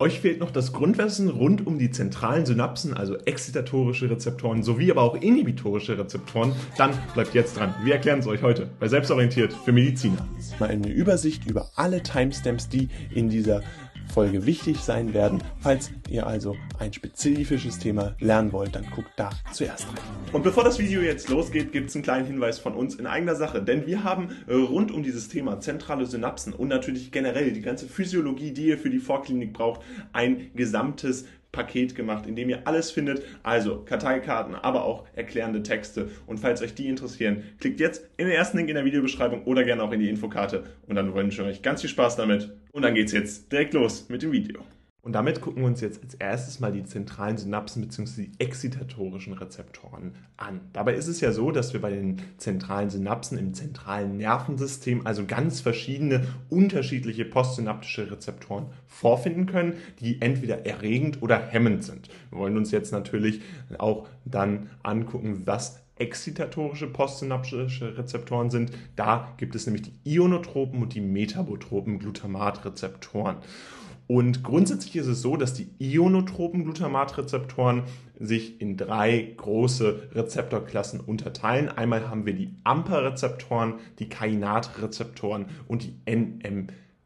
Euch fehlt noch das Grundwissen rund um die zentralen Synapsen, also exzitatorische Rezeptoren sowie aber auch inhibitorische Rezeptoren? Dann bleibt jetzt dran. Wir erklären es euch heute bei Selbstorientiert für Mediziner. Mal eine Übersicht über alle Timestamps, die in dieser Folge wichtig sein werden. Falls ihr also ein spezifisches Thema lernen wollt, dann guckt da zuerst rein. Und bevor das Video jetzt losgeht, gibt es einen kleinen Hinweis von uns in eigener Sache, denn wir haben äh, rund um dieses Thema zentrale Synapsen und natürlich generell die ganze Physiologie, die ihr für die Vorklinik braucht, ein gesamtes Paket gemacht, in dem ihr alles findet, also Karteikarten, aber auch erklärende Texte. Und falls euch die interessieren, klickt jetzt in den ersten Link in der Videobeschreibung oder gerne auch in die Infokarte. Und dann wünsche ich euch ganz viel Spaß damit. Und dann geht's jetzt direkt los mit dem Video. Und damit gucken wir uns jetzt als erstes mal die zentralen Synapsen bzw. die exzitatorischen Rezeptoren an. Dabei ist es ja so, dass wir bei den zentralen Synapsen im zentralen Nervensystem also ganz verschiedene unterschiedliche postsynaptische Rezeptoren vorfinden können, die entweder erregend oder hemmend sind. Wir wollen uns jetzt natürlich auch dann angucken, was exzitatorische postsynaptische Rezeptoren sind. Da gibt es nämlich die ionotropen und die metabotropen Glutamatrezeptoren. Und grundsätzlich ist es so, dass die ionotropen Glutamatrezeptoren sich in drei große Rezeptorklassen unterteilen. Einmal haben wir die AMPA-Rezeptoren, die Kainatrezeptoren und die.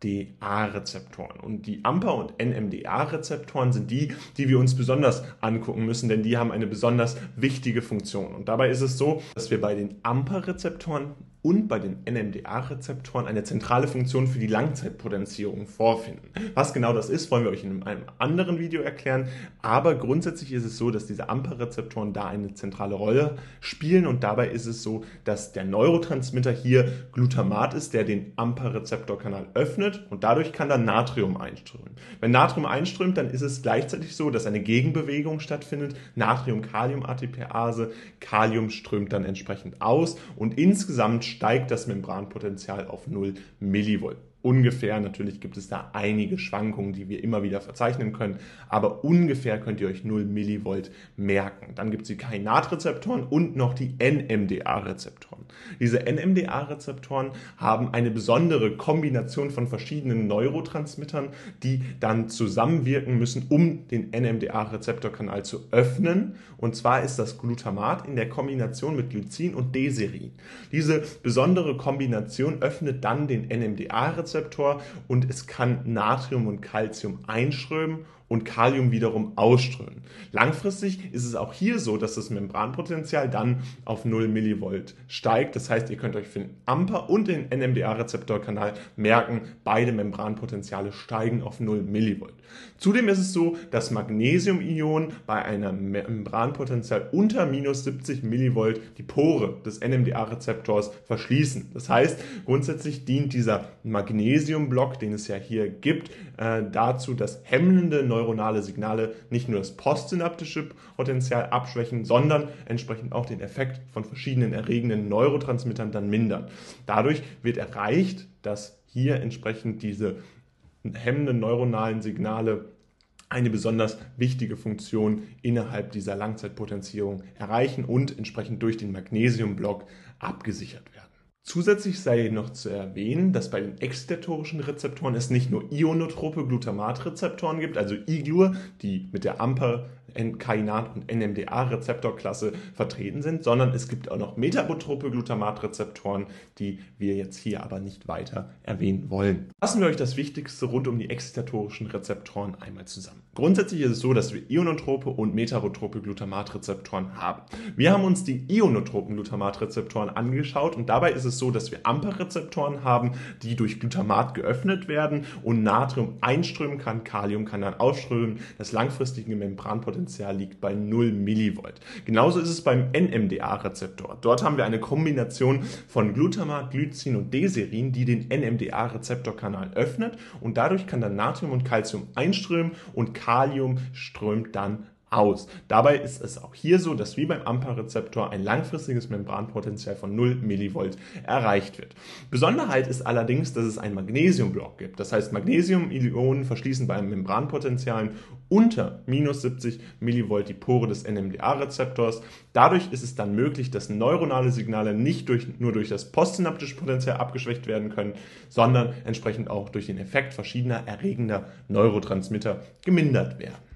NMDA-Rezeptoren. Und die AMPA- und NMDA-Rezeptoren sind die, die wir uns besonders angucken müssen, denn die haben eine besonders wichtige Funktion. Und dabei ist es so, dass wir bei den AMPA-Rezeptoren und bei den NMDA-Rezeptoren eine zentrale Funktion für die Langzeitpotenzierung vorfinden. Was genau das ist, wollen wir euch in einem anderen Video erklären. Aber grundsätzlich ist es so, dass diese AMPA-Rezeptoren da eine zentrale Rolle spielen und dabei ist es so, dass der Neurotransmitter hier Glutamat ist, der den AMPA-Rezeptorkanal öffnet und dadurch kann dann Natrium einströmen. Wenn Natrium einströmt, dann ist es gleichzeitig so, dass eine Gegenbewegung stattfindet. Natrium-Kalium-ATPase, Kalium strömt dann entsprechend aus und insgesamt steigt das Membranpotenzial auf 0 Millivolt ungefähr. Natürlich gibt es da einige Schwankungen, die wir immer wieder verzeichnen können, aber ungefähr könnt ihr euch 0 Millivolt merken. Dann gibt es die Kainatrezeptoren und noch die NMDA-Rezeptoren. Diese NMDA-Rezeptoren haben eine besondere Kombination von verschiedenen Neurotransmittern, die dann zusammenwirken müssen, um den NMDA-Rezeptorkanal zu öffnen. Und zwar ist das Glutamat in der Kombination mit Glycin und Deserin. Diese besondere Kombination öffnet dann den NMDA-Rezeptor Rezeptor und es kann Natrium und Calcium einströmen und Kalium wiederum ausströmen. Langfristig ist es auch hier so, dass das Membranpotenzial dann auf 0 Millivolt steigt. Das heißt, ihr könnt euch für den AMPA und den NMDA-Rezeptorkanal merken, beide Membranpotenziale steigen auf 0 Millivolt. Zudem ist es so, dass Magnesium-Ionen bei einem Membranpotenzial unter minus 70 Millivolt die Pore des NMDA-Rezeptors verschließen. Das heißt, grundsätzlich dient dieser Magnesiumblock, den es ja hier gibt, äh, dazu, dass hemmende Neuro neuronale Signale nicht nur das postsynaptische Potenzial abschwächen, sondern entsprechend auch den Effekt von verschiedenen erregenden Neurotransmittern dann mindern. Dadurch wird erreicht, dass hier entsprechend diese hemmenden neuronalen Signale eine besonders wichtige Funktion innerhalb dieser Langzeitpotenzierung erreichen und entsprechend durch den Magnesiumblock abgesichert werden. Zusätzlich sei noch zu erwähnen, dass bei den exzitatorischen Rezeptoren es nicht nur ionotrope Glutamatrezeptoren gibt, also IGLUR, die mit der AMPA Kainat- und NMDA-Rezeptorklasse vertreten sind, sondern es gibt auch noch metabotrope Glutamatrezeptoren, die wir jetzt hier aber nicht weiter erwähnen wollen. Fassen wir euch das Wichtigste rund um die exzitatorischen Rezeptoren einmal zusammen. Grundsätzlich ist es so, dass wir ionotrope und metabotrope Glutamatrezeptoren haben. Wir haben uns die ionotropen Glutamatrezeptoren angeschaut und dabei ist es so, dass wir AMPA-Rezeptoren haben, die durch Glutamat geöffnet werden und Natrium einströmen kann, Kalium kann dann ausströmen. Das langfristige Membranpotenzial Potenzial liegt bei 0 Millivolt. Genauso ist es beim NMDA-Rezeptor. Dort haben wir eine Kombination von Glutamat, Glycin und Deserin, die den NMDA-Rezeptorkanal öffnet und dadurch kann dann Natrium und Calcium einströmen und Kalium strömt dann aus. Dabei ist es auch hier so, dass wie beim AMPA-Rezeptor ein langfristiges Membranpotenzial von 0 Millivolt erreicht wird. Besonderheit ist allerdings, dass es einen Magnesiumblock gibt. Das heißt, Magnesium-Ionen verschließen bei Membranpotentialen unter minus 70 Millivolt die Pore des NMDA-Rezeptors. Dadurch ist es dann möglich, dass neuronale Signale nicht durch, nur durch das postsynaptische Potenzial abgeschwächt werden können, sondern entsprechend auch durch den Effekt verschiedener erregender Neurotransmitter gemindert werden.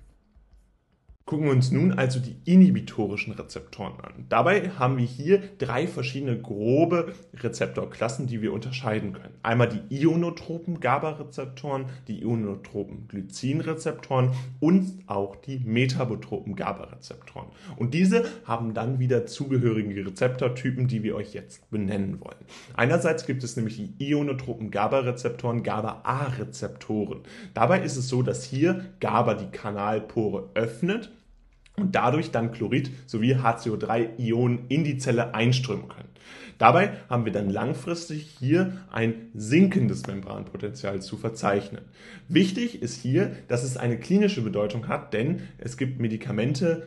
Gucken wir uns nun also die inhibitorischen Rezeptoren an. Dabei haben wir hier drei verschiedene grobe Rezeptorklassen, die wir unterscheiden können. Einmal die ionotropen GABA-Rezeptoren, die ionotropen Glycin-Rezeptoren und auch die metabotropen GABA-Rezeptoren. Und diese haben dann wieder zugehörige Rezeptortypen, die wir euch jetzt benennen wollen. Einerseits gibt es nämlich die ionotropen GABA-Rezeptoren, GABA-A-Rezeptoren. Dabei ist es so, dass hier GABA die Kanalpore öffnet und dadurch dann Chlorid sowie HCO3-Ionen in die Zelle einströmen können. Dabei haben wir dann langfristig hier ein sinkendes Membranpotenzial zu verzeichnen. Wichtig ist hier, dass es eine klinische Bedeutung hat, denn es gibt Medikamente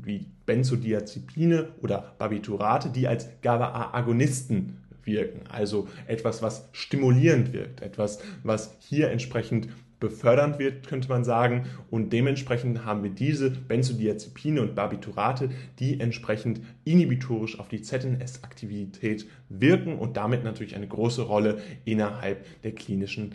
wie Benzodiazepine oder Barbiturate, die als GABA-A-Agonisten wirken, also etwas, was stimulierend wirkt, etwas, was hier entsprechend befördernd wird, könnte man sagen. Und dementsprechend haben wir diese Benzodiazepine und Barbiturate, die entsprechend inhibitorisch auf die ZNS-Aktivität wirken und damit natürlich eine große Rolle innerhalb der klinischen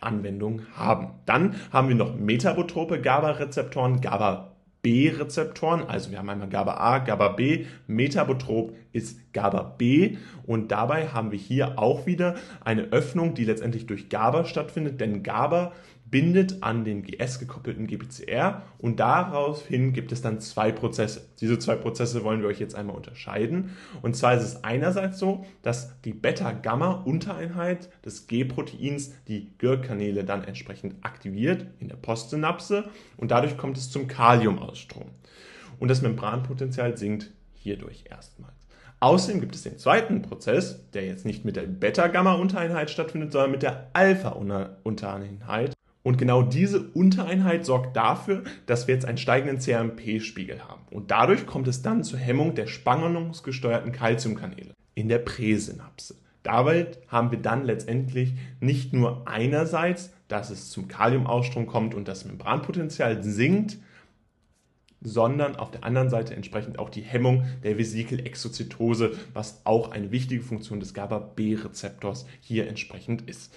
Anwendung haben. Dann haben wir noch metabotrope GABA-Rezeptoren, GABA B-Rezeptoren. Also wir haben einmal GABA A, GABA B. Metabotrop ist GABA B. Und dabei haben wir hier auch wieder eine Öffnung, die letztendlich durch GABA stattfindet, denn GABA bindet an den GS gekoppelten GPCR und daraufhin gibt es dann zwei Prozesse. Diese zwei Prozesse wollen wir euch jetzt einmal unterscheiden. Und zwar ist es einerseits so, dass die Beta-Gamma-Untereinheit des G-Proteins die GIR-Kanäle dann entsprechend aktiviert in der Postsynapse und dadurch kommt es zum Kaliumausstrom. Und das Membranpotenzial sinkt hierdurch erstmals. Außerdem gibt es den zweiten Prozess, der jetzt nicht mit der Beta-Gamma-Untereinheit stattfindet, sondern mit der Alpha-Untereinheit. Und genau diese Untereinheit sorgt dafür, dass wir jetzt einen steigenden CRMP-Spiegel haben. Und dadurch kommt es dann zur Hemmung der spannungsgesteuerten Calciumkanäle in der Präsynapse. Dabei haben wir dann letztendlich nicht nur einerseits, dass es zum Kaliumausstrom kommt und das Membranpotenzial sinkt, sondern auf der anderen Seite entsprechend auch die Hemmung der Vesikelexozytose, was auch eine wichtige Funktion des GABA-B-Rezeptors hier entsprechend ist.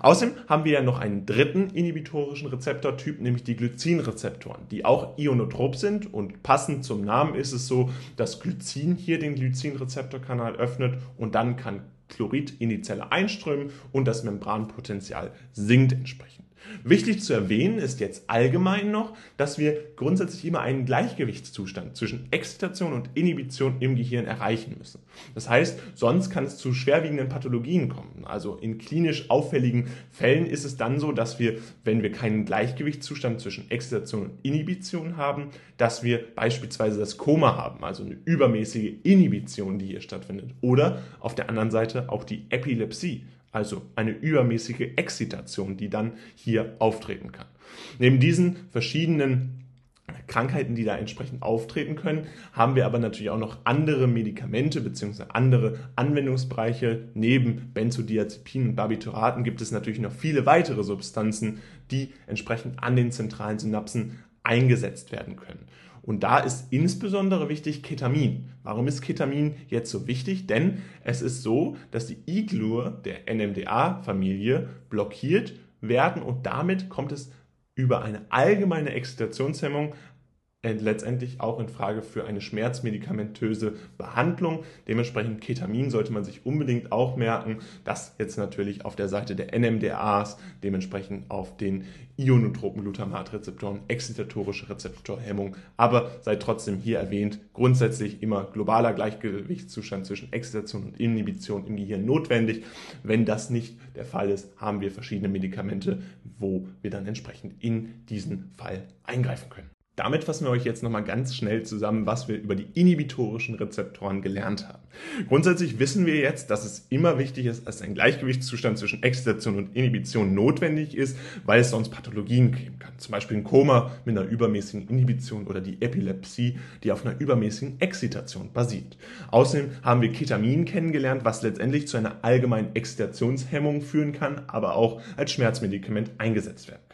Außerdem haben wir ja noch einen dritten inhibitorischen Rezeptortyp, nämlich die Glycinrezeptoren, die auch ionotrop sind und passend zum Namen ist es so, dass Glycin hier den Glycinrezeptorkanal öffnet und dann kann Chlorid in die Zelle einströmen und das Membranpotenzial sinkt entsprechend. Wichtig zu erwähnen ist jetzt allgemein noch, dass wir grundsätzlich immer einen Gleichgewichtszustand zwischen Exzitation und Inhibition im Gehirn erreichen müssen. Das heißt, sonst kann es zu schwerwiegenden Pathologien kommen. Also in klinisch auffälligen Fällen ist es dann so, dass wir, wenn wir keinen Gleichgewichtszustand zwischen Exzitation und Inhibition haben, dass wir beispielsweise das Koma haben, also eine übermäßige Inhibition, die hier stattfindet. Oder auf der anderen Seite auch die Epilepsie also eine übermäßige Exzitation, die dann hier auftreten kann. Neben diesen verschiedenen Krankheiten, die da entsprechend auftreten können, haben wir aber natürlich auch noch andere Medikamente bzw. andere Anwendungsbereiche. Neben Benzodiazepinen und Barbituraten gibt es natürlich noch viele weitere Substanzen, die entsprechend an den zentralen Synapsen eingesetzt werden können. Und da ist insbesondere wichtig Ketamin. Warum ist Ketamin jetzt so wichtig? Denn es ist so, dass die IGLUR der NMDA-Familie blockiert werden und damit kommt es über eine allgemeine Exzitationshemmung letztendlich auch in Frage für eine schmerzmedikamentöse Behandlung. Dementsprechend Ketamin sollte man sich unbedingt auch merken. Das jetzt natürlich auf der Seite der NMDAs, dementsprechend auf den ionotropen Glutamatrezeptoren, exzitatorische Rezeptorhemmung. Aber sei trotzdem hier erwähnt, grundsätzlich immer globaler Gleichgewichtszustand zwischen Exzitation und Inhibition im Gehirn notwendig. Wenn das nicht der Fall ist, haben wir verschiedene Medikamente, wo wir dann entsprechend in diesen Fall eingreifen können. Damit fassen wir euch jetzt nochmal ganz schnell zusammen, was wir über die inhibitorischen Rezeptoren gelernt haben. Grundsätzlich wissen wir jetzt, dass es immer wichtig ist, dass ein Gleichgewichtszustand zwischen Exzitation und Inhibition notwendig ist, weil es sonst Pathologien geben kann. Zum Beispiel ein Koma mit einer übermäßigen Inhibition oder die Epilepsie, die auf einer übermäßigen Exzitation basiert. Außerdem haben wir Ketamin kennengelernt, was letztendlich zu einer allgemeinen Exzitationshemmung führen kann, aber auch als Schmerzmedikament eingesetzt werden kann.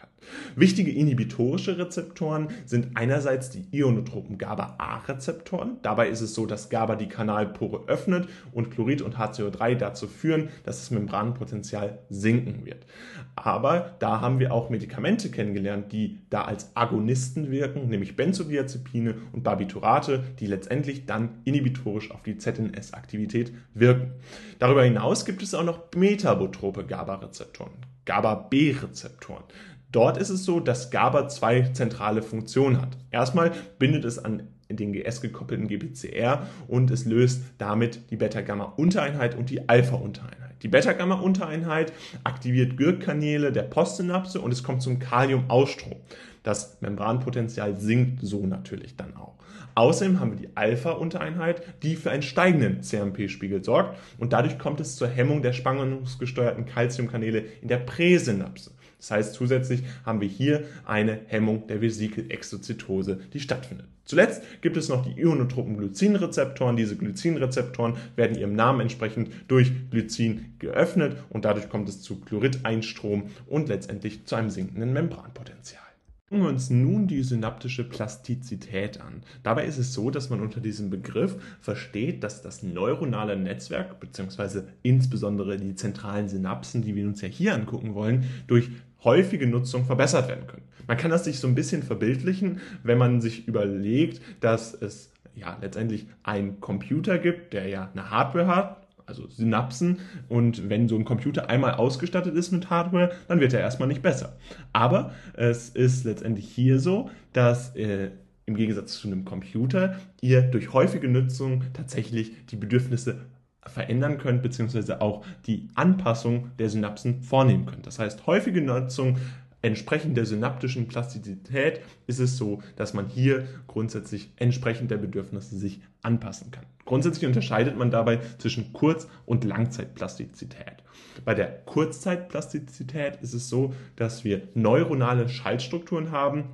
Wichtige inhibitorische Rezeptoren sind einerseits die ionotropen GABA-A-Rezeptoren. Dabei ist es so, dass GABA die Kanalpore öffnet und Chlorid und HCO3 dazu führen, dass das Membranpotenzial sinken wird. Aber da haben wir auch Medikamente kennengelernt, die da als Agonisten wirken, nämlich Benzodiazepine und Barbiturate, die letztendlich dann inhibitorisch auf die ZNS-Aktivität wirken. Darüber hinaus gibt es auch noch metabotrope GABA-Rezeptoren, GABA-B-Rezeptoren. Dort ist es so, dass GABA zwei zentrale Funktionen hat. Erstmal bindet es an den GS-gekoppelten GPCR und es löst damit die Beta-Gamma-Untereinheit und die Alpha-Untereinheit. Die Beta-Gamma-Untereinheit aktiviert Gürkkanäle der Postsynapse und es kommt zum Kaliumausstrom. Das Membranpotenzial sinkt so natürlich dann auch. Außerdem haben wir die Alpha-Untereinheit, die für einen steigenden CMP-Spiegel sorgt und dadurch kommt es zur Hemmung der spannungsgesteuerten Calciumkanäle in der Präsynapse. Das heißt, zusätzlich haben wir hier eine Hemmung der Vesikelexozytose, die stattfindet. Zuletzt gibt es noch die ionotropen Glycinrezeptoren. Diese Glycinrezeptoren werden ihrem Namen entsprechend durch Glycin geöffnet und dadurch kommt es zu Chlorideinstrom und letztendlich zu einem sinkenden Membranpotenzial. Gucken wir uns nun die synaptische Plastizität an. Dabei ist es so, dass man unter diesem Begriff versteht, dass das neuronale Netzwerk beziehungsweise insbesondere die zentralen Synapsen, die wir uns ja hier angucken wollen, durch häufige Nutzung verbessert werden können. Man kann das sich so ein bisschen verbildlichen, wenn man sich überlegt, dass es ja letztendlich einen Computer gibt, der ja eine Hardware hat, also Synapsen. Und wenn so ein Computer einmal ausgestattet ist mit Hardware, dann wird er erstmal nicht besser. Aber es ist letztendlich hier so, dass äh, im Gegensatz zu einem Computer ihr durch häufige Nutzung tatsächlich die Bedürfnisse verändern könnt, beziehungsweise auch die Anpassung der Synapsen vornehmen könnt. Das heißt, häufige Nutzung entsprechend der synaptischen Plastizität ist es so, dass man hier grundsätzlich entsprechend der Bedürfnisse sich anpassen kann. Grundsätzlich unterscheidet man dabei zwischen Kurz- und Langzeitplastizität. Bei der Kurzzeitplastizität ist es so, dass wir neuronale Schaltstrukturen haben,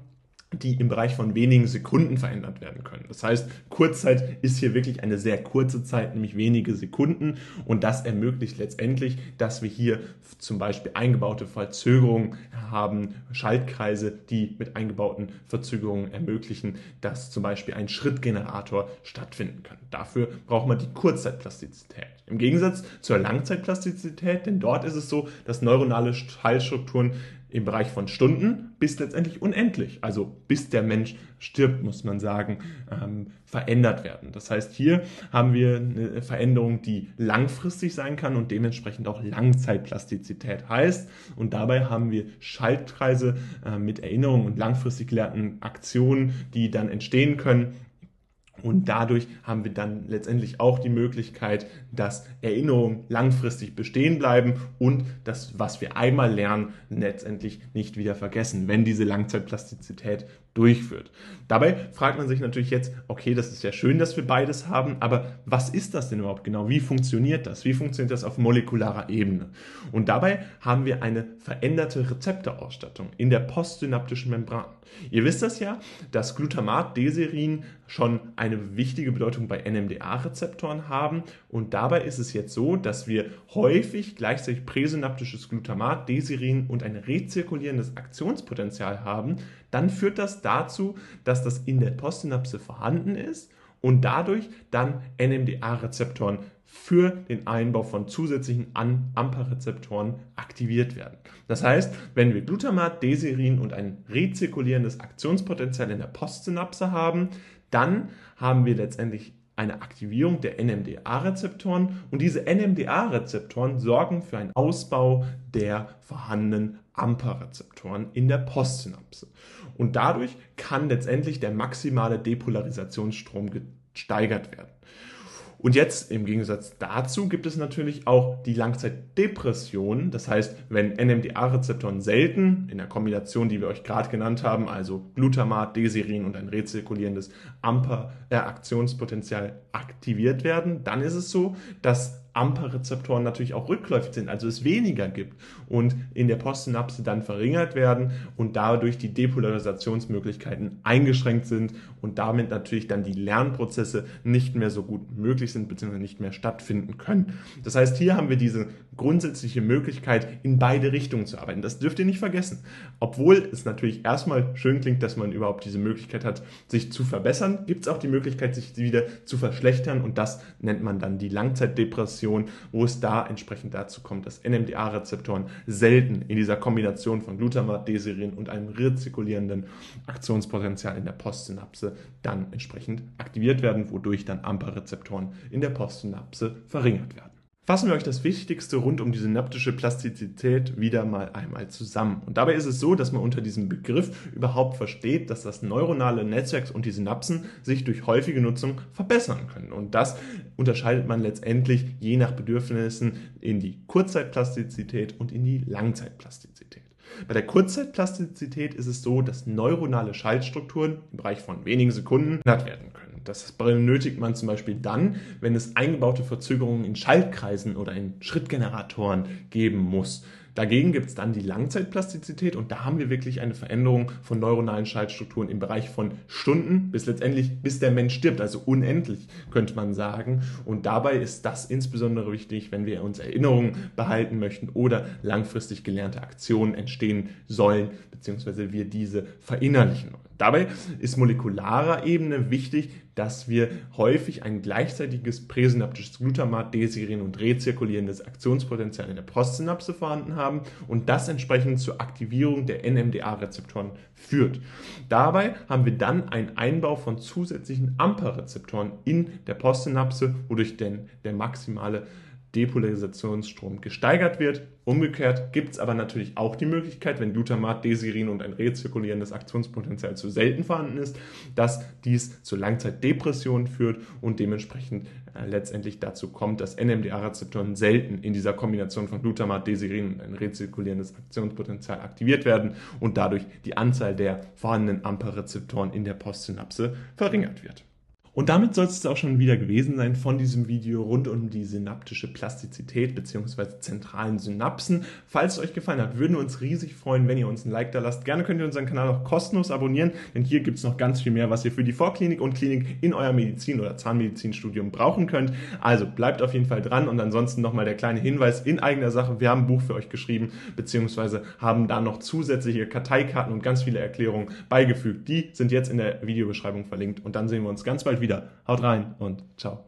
die im Bereich von wenigen Sekunden verändert werden können. Das heißt, Kurzzeit ist hier wirklich eine sehr kurze Zeit, nämlich wenige Sekunden. Und das ermöglicht letztendlich, dass wir hier zum Beispiel eingebaute Verzögerungen haben, Schaltkreise, die mit eingebauten Verzögerungen ermöglichen, dass zum Beispiel ein Schrittgenerator stattfinden kann. Dafür braucht man die Kurzzeitplastizität. Im Gegensatz zur Langzeitplastizität, denn dort ist es so, dass neuronale Schaltstrukturen im Bereich von Stunden bis letztendlich unendlich, also bis der Mensch stirbt, muss man sagen, ähm, verändert werden. Das heißt, hier haben wir eine Veränderung, die langfristig sein kann und dementsprechend auch Langzeitplastizität heißt. Und dabei haben wir Schaltkreise äh, mit Erinnerungen und langfristig gelehrten Aktionen, die dann entstehen können und dadurch haben wir dann letztendlich auch die Möglichkeit, dass Erinnerungen langfristig bestehen bleiben und das, was wir einmal lernen, letztendlich nicht wieder vergessen, wenn diese Langzeitplastizität durchführt. Dabei fragt man sich natürlich jetzt, okay, das ist ja schön, dass wir beides haben, aber was ist das denn überhaupt genau? Wie funktioniert das? Wie funktioniert das auf molekularer Ebene? Und dabei haben wir eine veränderte Rezeptorausstattung in der postsynaptischen Membran. Ihr wisst das ja, dass Glutamat, Deserin schon eine wichtige Bedeutung bei NMDA-Rezeptoren haben und dabei ist es jetzt so, dass wir häufig gleichzeitig präsynaptisches Glutamat, Deserin und ein rezirkulierendes Aktionspotenzial haben, dann führt das dazu, dass das in der Postsynapse vorhanden ist und dadurch dann NMDA-Rezeptoren für den Einbau von zusätzlichen AMPA-Rezeptoren aktiviert werden. Das heißt, wenn wir Glutamat, Deserin und ein rezirkulierendes Aktionspotenzial in der Postsynapse haben, dann haben wir letztendlich eine Aktivierung der NMDA-Rezeptoren und diese NMDA-Rezeptoren sorgen für einen Ausbau der vorhandenen AMPA-Rezeptoren in der Postsynapse. Und dadurch kann letztendlich der maximale Depolarisationsstrom gesteigert werden. Und jetzt im Gegensatz dazu gibt es natürlich auch die Langzeitdepression. Das heißt, wenn NMDA-Rezeptoren selten in der Kombination, die wir euch gerade genannt haben, also Glutamat, Desirin und ein rezirkulierendes AMPA-Aktionspotenzial aktiviert werden, dann ist es so, dass AMPA-Rezeptoren natürlich auch rückläufig sind, also es weniger gibt und in der Postsynapse dann verringert werden und dadurch die Depolarisationsmöglichkeiten eingeschränkt sind und damit natürlich dann die Lernprozesse nicht mehr so gut möglich sind bzw. nicht mehr stattfinden können. Das heißt, hier haben wir diese grundsätzliche Möglichkeit, in beide Richtungen zu arbeiten. Das dürft ihr nicht vergessen. Obwohl es natürlich erstmal schön klingt, dass man überhaupt diese Möglichkeit hat, sich zu verbessern, gibt es auch die Möglichkeit, sich wieder zu verschlechtern und das nennt man dann die Langzeitdepression, wo es da entsprechend dazu kommt, dass NMDA-Rezeptoren selten in dieser Kombination von Glutamat, Desirin und einem rezirkulierenden Aktionspotenzial in der Postsynapse dann entsprechend aktiviert werden, wodurch dann AMPA-Rezeptoren in der Postsynapse verringert werden. Fassen wir euch das Wichtigste rund um die synaptische Plastizität wieder mal einmal zusammen. Und dabei ist es so, dass man unter diesem Begriff überhaupt versteht, dass das neuronale Netzwerk und die Synapsen sich durch häufige Nutzung verbessern können. Und das unterscheidet man letztendlich je nach Bedürfnissen in die Kurzzeitplastizität und in die Langzeitplastizität. Bei der Kurzzeitplastizität ist es so, dass neuronale Schaltstrukturen im Bereich von wenigen Sekunden verändert werden können. Das benötigt man zum Beispiel dann, wenn es eingebaute Verzögerungen in Schaltkreisen oder in Schrittgeneratoren geben muss. Dagegen gibt es dann die Langzeitplastizität und da haben wir wirklich eine Veränderung von neuronalen Schaltstrukturen im Bereich von Stunden bis letztendlich, bis der Mensch stirbt, also unendlich könnte man sagen. Und dabei ist das insbesondere wichtig, wenn wir uns Erinnerungen behalten möchten oder langfristig gelernte Aktionen entstehen sollen, beziehungsweise wir diese verinnerlichen wollen. Dabei ist molekularer Ebene wichtig, dass wir häufig ein gleichzeitiges präsynaptisches Glutamat, Desirin und rezirkulierendes Aktionspotenzial in der Postsynapse vorhanden haben und das entsprechend zur Aktivierung der NMDA-Rezeptoren führt. Dabei haben wir dann einen Einbau von zusätzlichen AMPA-Rezeptoren in der Postsynapse, wodurch denn der maximale Depolarisationsstrom gesteigert wird. Umgekehrt gibt es aber natürlich auch die Möglichkeit, wenn Glutamat, Desirin und ein rezirkulierendes Aktionspotenzial zu selten vorhanden ist, dass dies zur Langzeitdepression führt und dementsprechend äh, letztendlich dazu kommt, dass NMDA-Rezeptoren selten in dieser Kombination von Glutamat, Desirin und ein rezirkulierendes Aktionspotenzial aktiviert werden und dadurch die Anzahl der vorhandenen AMPA-Rezeptoren in der Postsynapse verringert wird. Und damit soll es auch schon wieder gewesen sein von diesem Video rund um die synaptische Plastizität bzw. zentralen Synapsen. Falls es euch gefallen hat, würden wir uns riesig freuen, wenn ihr uns ein Like da lasst. Gerne könnt ihr unseren Kanal auch kostenlos abonnieren, denn hier gibt es noch ganz viel mehr, was ihr für die Vorklinik und Klinik in euer Medizin- oder Zahnmedizinstudium brauchen könnt. Also bleibt auf jeden Fall dran und ansonsten nochmal der kleine Hinweis in eigener Sache. Wir haben ein Buch für euch geschrieben bzw. haben da noch zusätzliche Karteikarten und ganz viele Erklärungen beigefügt. Die sind jetzt in der Videobeschreibung verlinkt und dann sehen wir uns ganz bald wieder wieder. Haut rein und ciao.